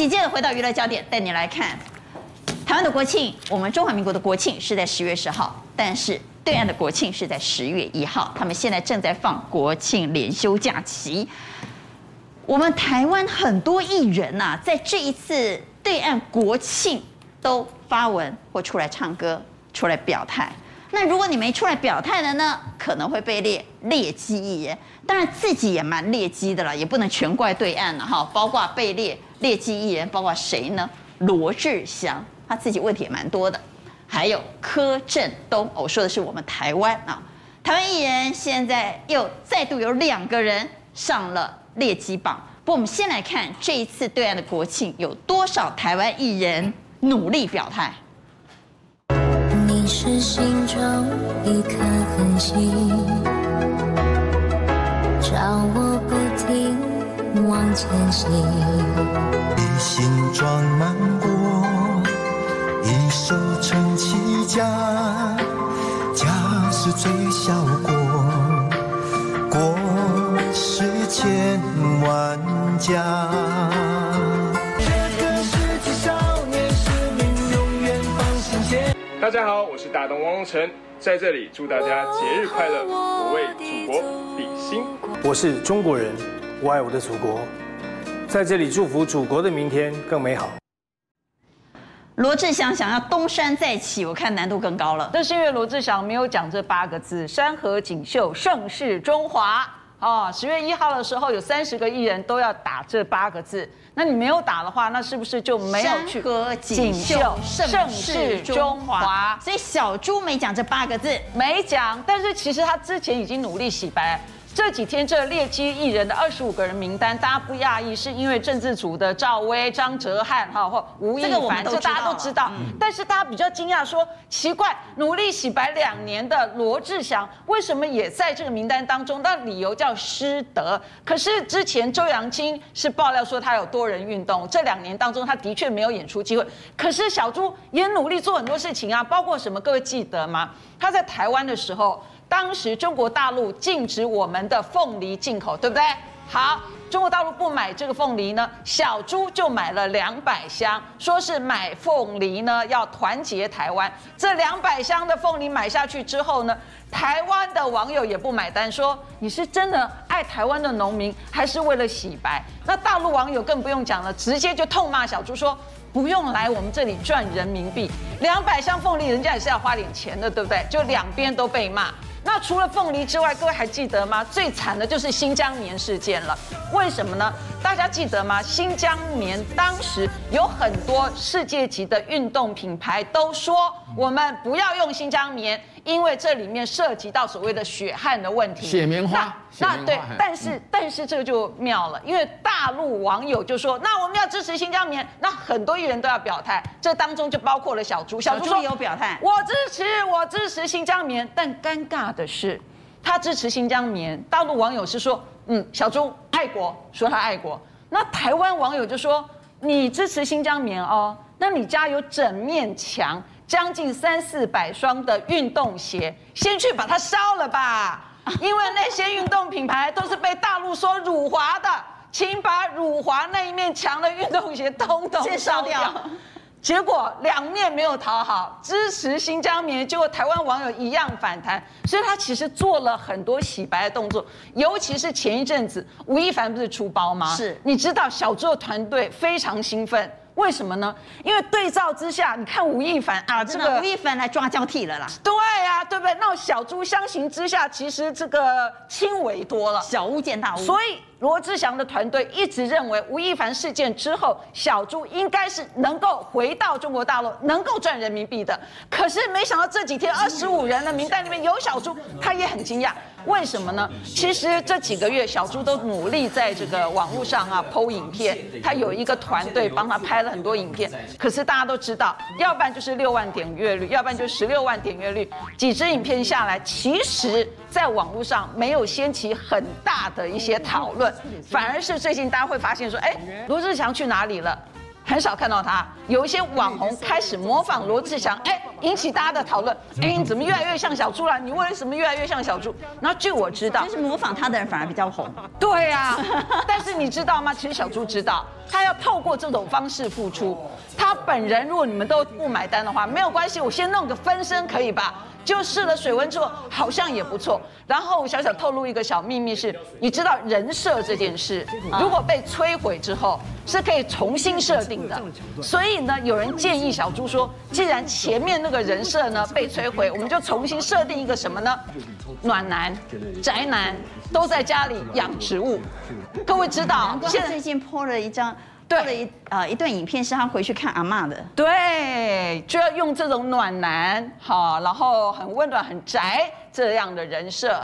紧接着回到娱乐焦点，带你来看台湾的国庆。我们中华民国的国庆是在十月十号，但是对岸的国庆是在十月一号。他们现在正在放国庆连休假期。我们台湾很多艺人呐、在这一次对岸国庆都发文或出来唱歌，出来表态。那如果你没出来表态的呢，可能会被列劣迹艺人。当然自己也蛮劣迹的了，也不能全怪对岸了哈。包括被列劣迹艺人，包括谁呢？罗志祥他自己问题也蛮多的，还有柯震东。我说的是我们台湾啊，台湾艺人现在又再度有两个人上了劣迹榜。不过我们先来看这一次对岸的国庆，有多少台湾艺人努力表态。你是心中一颗恒星，照我前行。一心装满过，一手撑起家，家是最小国，国是千万家。大家好，我是大东汪东城，在这里祝大家节日快乐，我为祖国比心。我是中国人，我爱我的祖国，在这里祝福祖国的明天更美好。罗志祥想要东山再起，我看难度更高了。但是因为罗志祥没有讲这八个字“山河锦绣盛世中华”。哦，十月一号的时候有三十个艺人都要打这八个字。那你没有打的话，那是不是就没有去山河锦绣盛世中华？所以小猪没讲这八个字，没讲。但是其实他之前已经努力洗白。这几天这劣迹艺人的二十五个人名单，大家不讶异，是因为政治组的赵薇、张哲瀚哈或吴亦凡，这大家都知道。但是大家比较惊讶，说奇怪，努力洗白两年的罗志祥，为什么也在这个名单当中？那理由叫失德。可是之前周扬青是爆料说他有多人运动，这两年当中他的确没有演出机会。可是小猪也努力做很多事情啊，包括什么？各位记得吗？他在台湾的时候。当时中国大陆禁止我们的凤梨进口，对不对？好，中国大陆不买这个凤梨呢，小猪就买了两百箱，说是买凤梨呢要团结台湾。这两百箱的凤梨买下去之后呢，台湾的网友也不买单，说你是真的爱台湾的农民，还是为了洗白？那大陆网友更不用讲了，直接就痛骂小猪说，不用来我们这里赚人民币，两百箱凤梨人家也是要花点钱的，对不对？就两边都被骂。那除了凤梨之外，各位还记得吗？最惨的就是新疆棉事件了。为什么呢？大家记得吗？新疆棉当时有很多世界级的运动品牌都说，我们不要用新疆棉。因为这里面涉及到所谓的血汗的问题，血棉花。那，那对，但是、嗯、但是这个就妙了，因为大陆网友就说，那我们要支持新疆棉，那很多艺人都要表态，这当中就包括了小猪。小猪也有表态，我支持，我支持新疆棉。但尴尬的是，他支持新疆棉，大陆网友是说，嗯，小猪爱国，说他爱国。那台湾网友就说，你支持新疆棉哦，那你家有整面墙。将近三四百双的运动鞋，先去把它烧了吧，因为那些运动品牌都是被大陆说辱华的，请把辱华那一面墙的运动鞋通通 烧掉。结果两面没有讨好，支持新疆棉，结果台湾网友一样反弹，所以他其实做了很多洗白的动作，尤其是前一阵子吴亦凡不是出包吗？是，你知道小猪的团队非常兴奋。为什么呢？因为对照之下，你看吴亦凡啊，这个吴亦凡来抓交替了啦。对呀、啊，对不对？那小猪相形之下，其实这个轻微多了，小巫见大巫。所以罗志祥的团队一直认为，吴亦凡事件之后，小猪应该是能够回到中国大陆，能够赚人民币的。可是没想到这几天二十五人的名单里面有小猪，他也很惊讶。为什么呢？其实这几个月小猪都努力在这个网络上啊 PO 影片，他有一个团队帮他拍了很多影片。可是大家都知道，要不然就是六万点阅率，要不然就十六万点阅率，几支影片下来，其实在网络上没有掀起很大的一些讨论，反而是最近大家会发现说，哎，罗志祥去哪里了？很少看到他，有一些网红开始模仿罗志祥，哎，引起大家的讨论。哎，你怎么越来越像小猪了？你为什么越来越像小猪？然后据我知道，就是模仿他的人反而比较红。对呀、啊，但是你知道吗？其实小猪知道，他要透过这种方式付出。他本人如果你们都不买单的话，没有关系，我先弄个分身可以吧？就试了水温之后，好像也不错。然后我小小透露一个小秘密是，你知道人设这件事，如果被摧毁之后，是可以重新设定的。所以呢，有人建议小猪说，既然前面那个人设呢被摧毁，我们就重新设定一个什么呢？暖男、宅男都在家里养植物。各位知道，现在最近 po 了一张。对了一呃一段影片是他回去看阿嬷的，对，就要用这种暖男好，然后很温暖很宅这样的人设。